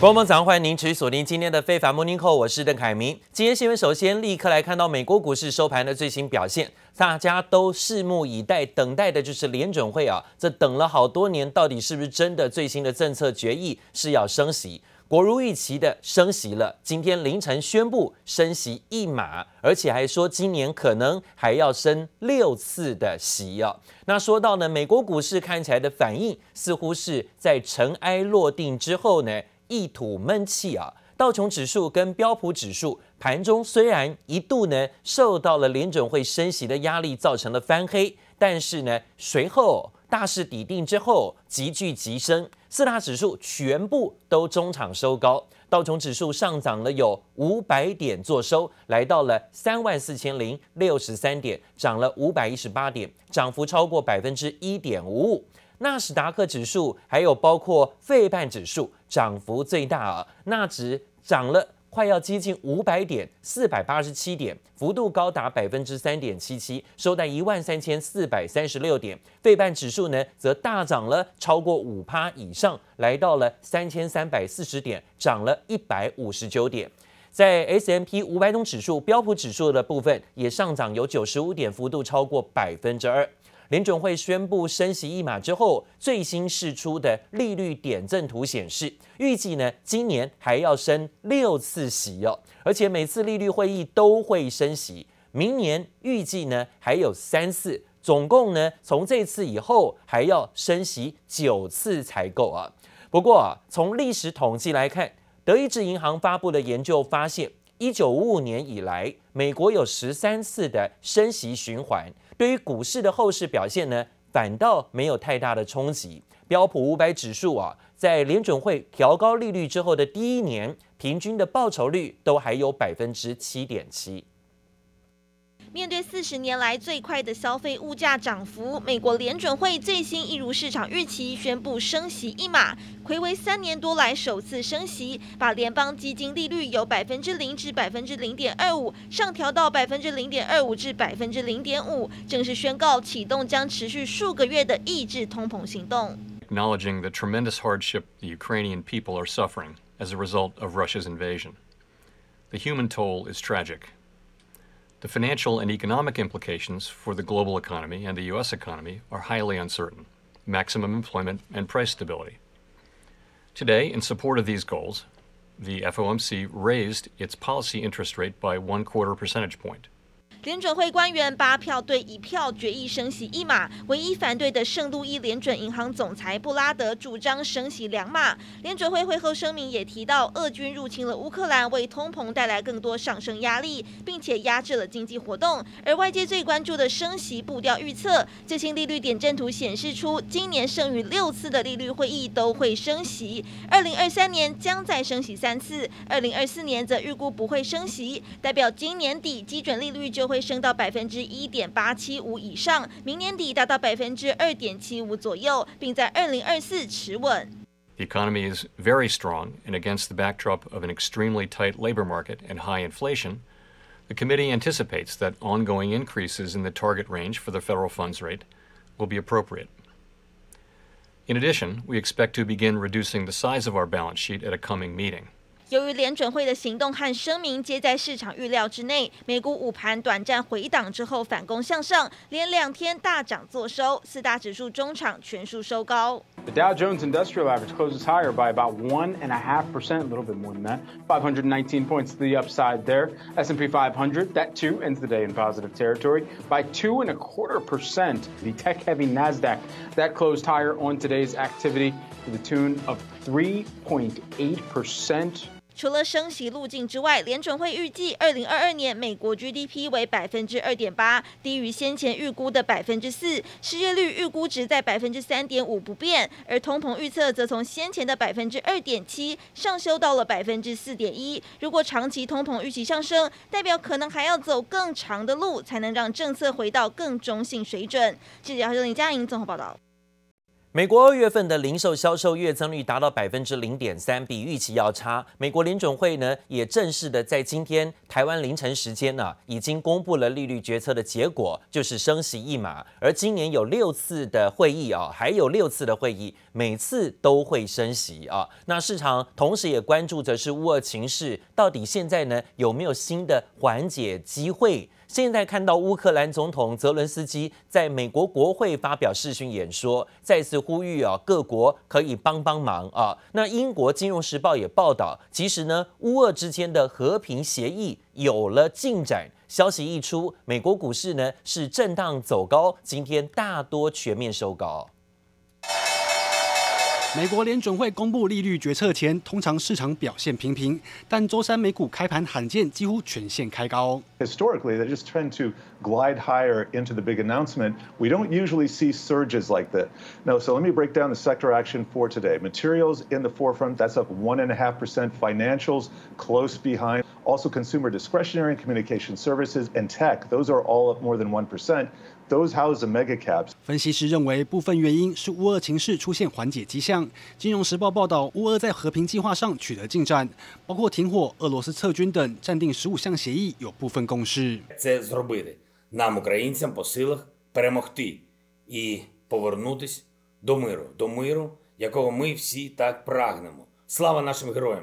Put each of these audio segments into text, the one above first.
朋友早上欢迎您持续锁定今天的非凡 Morning Call，我是邓凯明。今天新闻首先立刻来看到美国股市收盘的最新表现，大家都拭目以待，等待的就是联准会啊，这等了好多年，到底是不是真的最新的政策决议是要升息？果如预期的升息了，今天凌晨宣布升息一码，而且还说今年可能还要升六次的息啊。那说到呢，美国股市看起来的反应似乎是在尘埃落定之后呢。一吐闷气啊！道琼指数跟标普指数盘中虽然一度呢受到了联准会升息的压力，造成了翻黑，但是呢随后大势底定之后急剧急升，四大指数全部都中场收高，道琼指数上涨了有五百点做收，来到了三万四千零六十三点，涨了五百一十八点，涨幅超过百分之一点五五。纳斯达克指数还有包括费半指数涨幅最大啊，纳指涨了快要接近五百点，四百八十七点，幅度高达百分之三点七七，收在一万三千四百三十六点。费半指数呢则大涨了超过五趴以上，来到了三千三百四十点，涨了一百五十九点。在 S M P 五百种指数、标普指数的部分也上涨有九十五点，幅度超过百分之二。联准会宣布升息一码之后，最新释出的利率点阵图显示，预计呢今年还要升六次息哦，而且每次利率会议都会升息。明年预计呢还有三次，总共呢从这次以后还要升息九次才够啊。不过啊，从历史统计来看，德意志银行发布的研究发现，一九五五年以来，美国有十三次的升息循环。对于股市的后市表现呢，反倒没有太大的冲击。标普五百指数啊，在联准会调高利率之后的第一年，平均的报酬率都还有百分之七点七。面对四十年来最快的消费物价涨幅，美国联准会最新一如市场预期宣布升息一码，睽违三年多来首次升息，把联邦基金利率由百分之零至百分之零点二五上调到百分之零点二五至百分之零点五，正式宣告启动将持续数个月的抑制通膨行动。Acknowledging the tremendous hardship the Ukrainian people are suffering as a result of Russia's invasion, the human toll is tragic. The financial and economic implications for the global economy and the U.S. economy are highly uncertain. Maximum employment and price stability. Today, in support of these goals, the FOMC raised its policy interest rate by one quarter percentage point. 联准会官员八票对一票决议升息一码，唯一反对的圣路易联准银行总裁布拉德主张升息两码。联准会会后声明也提到，俄军入侵了乌克兰，为通膨带来更多上升压力，并且压制了经济活动。而外界最关注的升息步调预测，最新利率点阵图显示出，今年剩余六次的利率会议都会升息，二零二三年将再升息三次，二零二四年则预估不会升息，代表今年底基准利率就会升到百分之一点八七五以上，明年底达到百分之二点七五左右，并在二零二四持稳。The economy is very strong, and against the backdrop of an extremely tight labor market and high inflation, the committee anticipates that ongoing increases in the target range for the federal funds rate will be appropriate. In addition, we expect to begin reducing the size of our balance sheet at a coming meeting. 由于联准会的行动和声明皆在市场预料之内，美股午盘短暂回档之后反攻向上，连两天大涨作收，四大指数中场全数收高。The Dow Jones Industrial Average closes higher by about one and a half percent, a little bit more than that, 519 points to the upside there. S&P 500, that too ends the day in positive territory by two and a quarter percent. The tech-heavy Nasdaq that closed higher on today's activity to the tune of 3.8 percent. 除了升息路径之外，联准会预计二零二二年美国 GDP 为百分之二点八，低于先前预估的百分之四，失业率预估值在百分之三点五不变，而通膨预测则从先前的百分之二点七上修到了百分之四点一。如果长期通膨预期上升，代表可能还要走更长的路，才能让政策回到更中性水准。记者姚秀玲、佳莹综合报道。美国二月份的零售销售月增率达到百分之零点三，比预期要差。美国联准会呢也正式的在今天台湾凌晨时间呢、已经公布了利率决策的结果，就是升息一码。而今年有六次的会议啊，还有六次的会议，每次都会升息啊。那市场同时也关注着是乌俄情势，到底现在呢有没有新的缓解机会？现在看到乌克兰总统泽伦斯基在美国国会发表视讯演说，再次呼吁啊各国可以帮帮忙啊。那英国金融时报也报道，其实呢乌俄之间的和平协议有了进展。消息一出，美国股市呢是震荡走高，今天大多全面收高。美国联准会公布利率决策前，通常市场表现平平，但周三美股开盘罕见几乎全线开高。Historically, they just tend to glide higher into the big announcement. We don't usually see surges like that. No, so let me break down the sector action for today. Materials in the forefront, that's up one and a half percent. Financials close behind. Also, consumer discretionary and communication services and tech, those are all up more than one percent. Those house the mega caps. 分析师认为，部分原因是乌俄情势出现缓解迹象。金融时报报道，乌俄在和平计划上取得进展，包括停火、俄罗斯撤军等，暂定十五项协议有部分共识。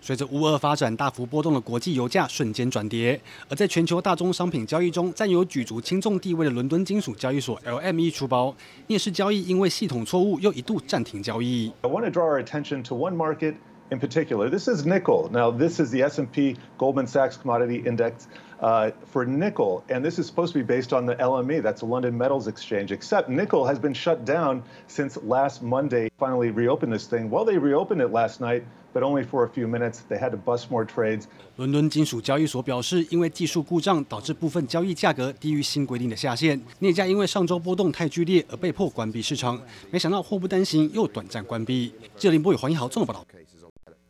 随着乌俄发展大幅波动的国际油价瞬间转跌，而在全球大宗商品交易中占有举足轻重地位的伦敦金属交易所 LME 出包，夜市交易因为系统错误又一度暂停交易。I want to draw our attention to one market in particular. This is nickel. Now, this is the S&P Goldman Sachs Commodity Index uh, for nickel, and this is supposed to be based on the LME. That's the London Metals Exchange. Except nickel has been shut down since last Monday. Finally, reopened this thing. Well, they reopened it last night. But only for a few minutes. They had to bust more trades. 伦敦金属交易所表示，因为技术故障导致部分交易价格低于新规定的下限，镍价因为上周波动太剧烈而被迫关闭市场。没想到祸不单行，又短暂关闭。记者林波与黄一豪综合报道。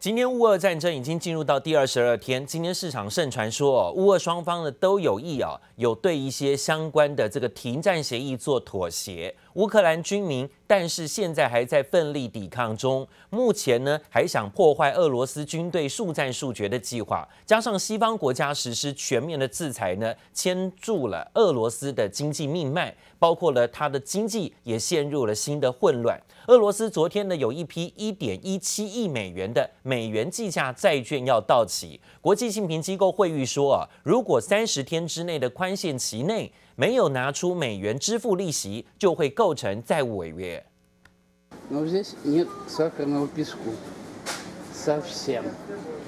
今天乌俄战争已经进入到第二十二天，今天市场盛传说，哦，乌俄双方呢都有意啊，有对一些相关的这个停战协议做妥协。乌克兰军民，但是现在还在奋力抵抗中。目前呢，还想破坏俄罗斯军队速战速决的计划，加上西方国家实施全面的制裁呢，牵住了俄罗斯的经济命脉，包括了它的经济也陷入了新的混乱。俄罗斯昨天呢，有一批一点一七亿美元的美元计价债券要到期，国际信评机构惠誉说啊，如果三十天之内的宽限期内，没有拿出美元支付利息，就会构成债务违约。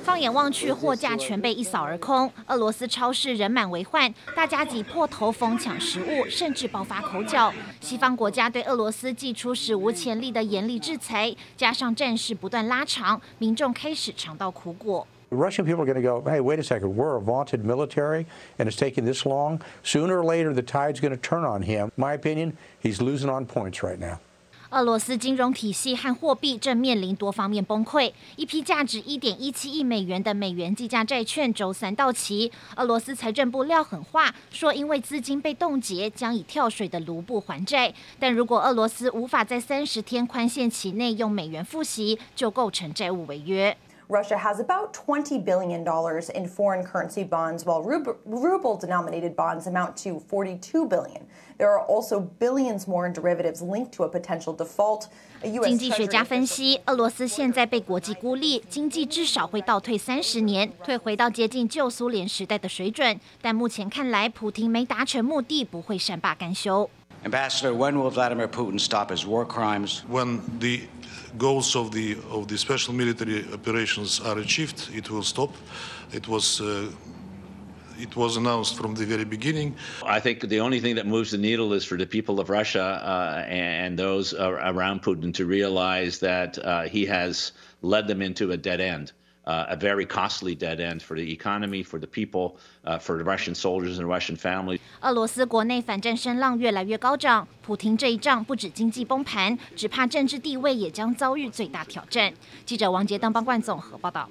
放眼望去，货架全被一扫而空。俄罗斯超市人满为患，大家挤破头疯抢食物，甚至爆发口角。西方国家对俄罗斯祭出史无前例的严厉制裁，加上战事不断拉长，民众开始尝到苦果。Russian people are going to go, hey, wait a second, we're a vaunted military and it's taking this long. Sooner or later, the tide's going to turn on him. My opinion, he's losing on points right now. 俄罗斯金融体系和货币正面临多方面崩溃，一批价值一点一七亿美元的美元计价债券周三到期。俄罗斯财政部撂狠话，说因为资金被冻结，将以跳水的卢布还债。但如果俄罗斯无法在三十天宽限期内用美元付息，就构成债务违约。Russia has about $20 billion in foreign currency bonds, while ruble denominated bonds amount to $42 billion. There are also billions more in derivatives linked to a potential default. 经济学家分析，俄罗斯现在被国际孤立，经济至少会倒退三十年，退回到接近旧苏联时代的水准。但目前看来，普丁没达成目的，不会善罢甘休。Ambassador, when will Vladimir Putin stop his war crimes? When the goals of the of the special military operations are achieved, it will stop. It was uh, it was announced from the very beginning. I think the only thing that moves the needle is for the people of Russia uh, and those around Putin to realize that uh, he has led them into a dead end. A very costly dead end for the economy, for the people, for the Russian soldiers and Russian families. 俄罗斯国内反战声浪越来越高涨，普廷这一仗不止经济崩盘，只怕政治地位也将遭遇最大挑战。记者王杰当帮冠总和报道。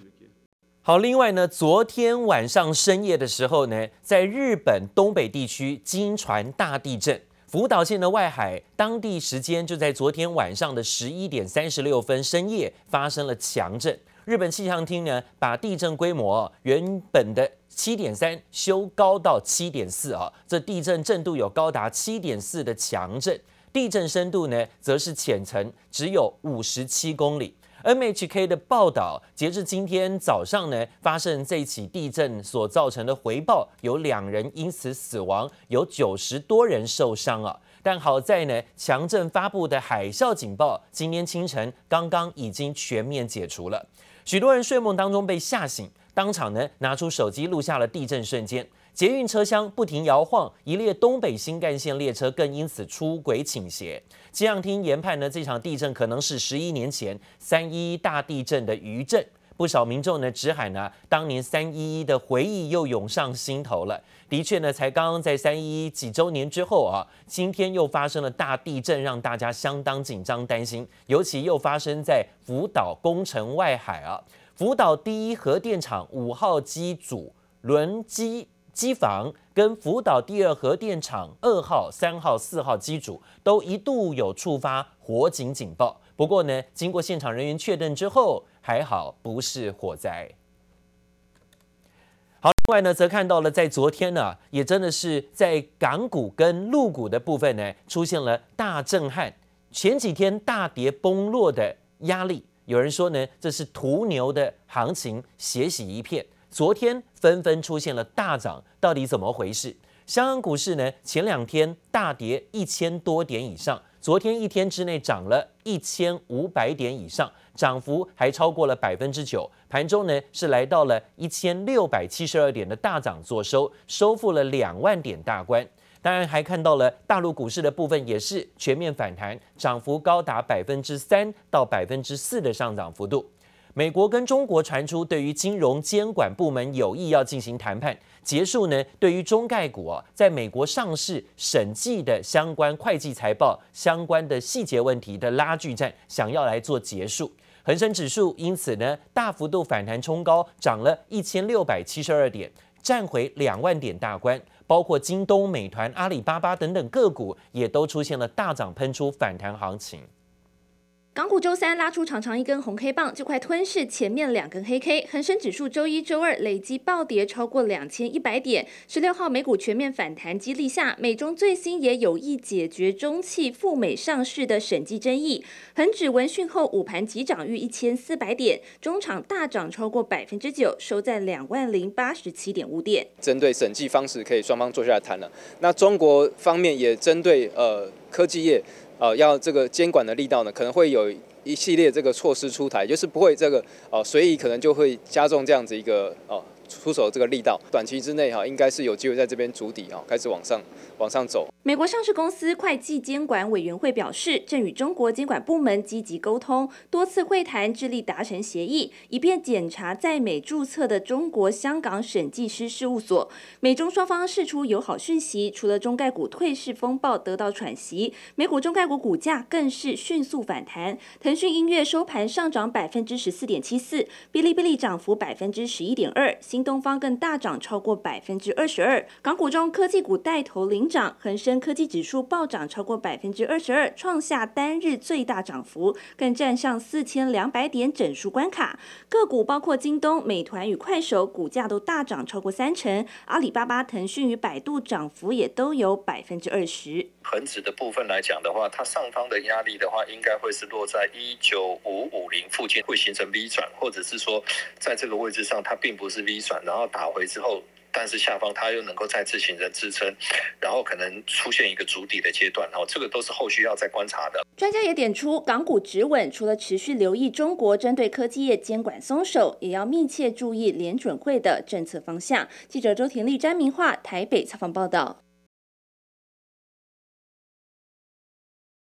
好，另外呢，昨天晚上深夜的时候呢，在日本东北地区惊传大地震。福岛县的外海，当地时间就在昨天晚上的十一点三十六分深夜发生了强震。日本气象厅呢，把地震规模原本的七点三修高到七点四啊，这地震震度有高达七点四的强震，地震深度呢，则是浅层只有五十七公里。NHK 的报道，截至今天早上呢，发生这起地震所造成的回报有两人因此死亡，有九十多人受伤啊。但好在呢，强震发布的海啸警报今天清晨刚刚已经全面解除了。许多人睡梦当中被吓醒，当场呢拿出手机录下了地震瞬间。捷运车厢不停摇晃，一列东北新干线列车更因此出轨倾斜。气象厅研判呢，这场地震可能是十一年前三一大地震的余震。不少民众呢直喊呢，当年三一一的回忆又涌上心头了。的确呢，才刚刚在三一一几周年之后啊，今天又发生了大地震，让大家相当紧张担心。尤其又发生在福岛工程外海啊，福岛第一核电厂五号机组轮机。机房跟福岛第二核电厂二号、三号、四号机组都一度有触发火警警报，不过呢，经过现场人员确认之后，还好不是火灾。好，另外呢，则看到了在昨天呢，也真的是在港股跟陆股的部分呢，出现了大震撼。前几天大跌崩落的压力，有人说呢，这是屠牛的行情，血洗一片。昨天纷纷出现了大涨，到底怎么回事？香港股市呢，前两天大跌一千多点以上，昨天一天之内涨了一千五百点以上，涨幅还超过了百分之九。盘中呢是来到了一千六百七十二点的大涨做收，收复了两万点大关。当然还看到了大陆股市的部分也是全面反弹，涨幅高达百分之三到百分之四的上涨幅度。美国跟中国传出对于金融监管部门有意要进行谈判结束呢？对于中概股啊，在美国上市审计的相关会计财报相关的细节问题的拉锯战，想要来做结束。恒生指数因此呢大幅度反弹冲高，涨了一千六百七十二点，站回两万点大关。包括京东、美团、阿里巴巴等等个股也都出现了大涨喷出反弹行情。港股周三拉出长长一根红 K 棒，就快吞噬前面两根黑 K。恒生指数周一、周二累计暴跌超过两千一百点。十六号美股全面反弹激励下，美中最新也有意解决中企赴美上市的审计争议。恒指闻讯后午盘急涨逾一千四百点，中场大涨超过百分之九，收在两万零八十七点五点。针对审计方式，可以双方坐下来谈了。那中国方面也针对呃科技业。呃，要这个监管的力道呢，可能会有一系列这个措施出台，就是不会这个呃随意，可能就会加重这样子一个呃。出手这个力道，短期之内哈，应该是有机会在这边筑底啊，开始往上往上走。美国上市公司会计监管委员会表示，正与中国监管部门积极沟通，多次会谈，致力达成协议，以便检查在美注册的中国香港审计师事务所。美中双方释出友好讯息，除了中概股退市风暴得到喘息，美股中概股股价更是迅速反弹。腾讯音乐收盘上涨百分之十四点七四，哔哩哔哩涨幅百分之十一点二，东方更大涨超过百分之二十二，港股中科技股带头领涨，恒生科技指数暴涨超过百分之二十二，创下单日最大涨幅，更站上四千两百点整数关卡。个股包括京东、美团与快手，股价都大涨超过三成，阿里巴巴、腾讯与百度涨幅也都有百分之二十。恒指的部分来讲的话，它上方的压力的话，应该会是落在一九五五零附近，会形成 V 转，或者是说在这个位置上它并不是 V 然后打回之后，但是下方它又能够再次形成支撑，然后可能出现一个筑底的阶段，然后这个都是后续要再观察的。专家也点出，港股止稳，除了持续留意中国针对科技业监管松手，也要密切注意联准会的政策方向。记者周婷丽、詹明化台北采访报道。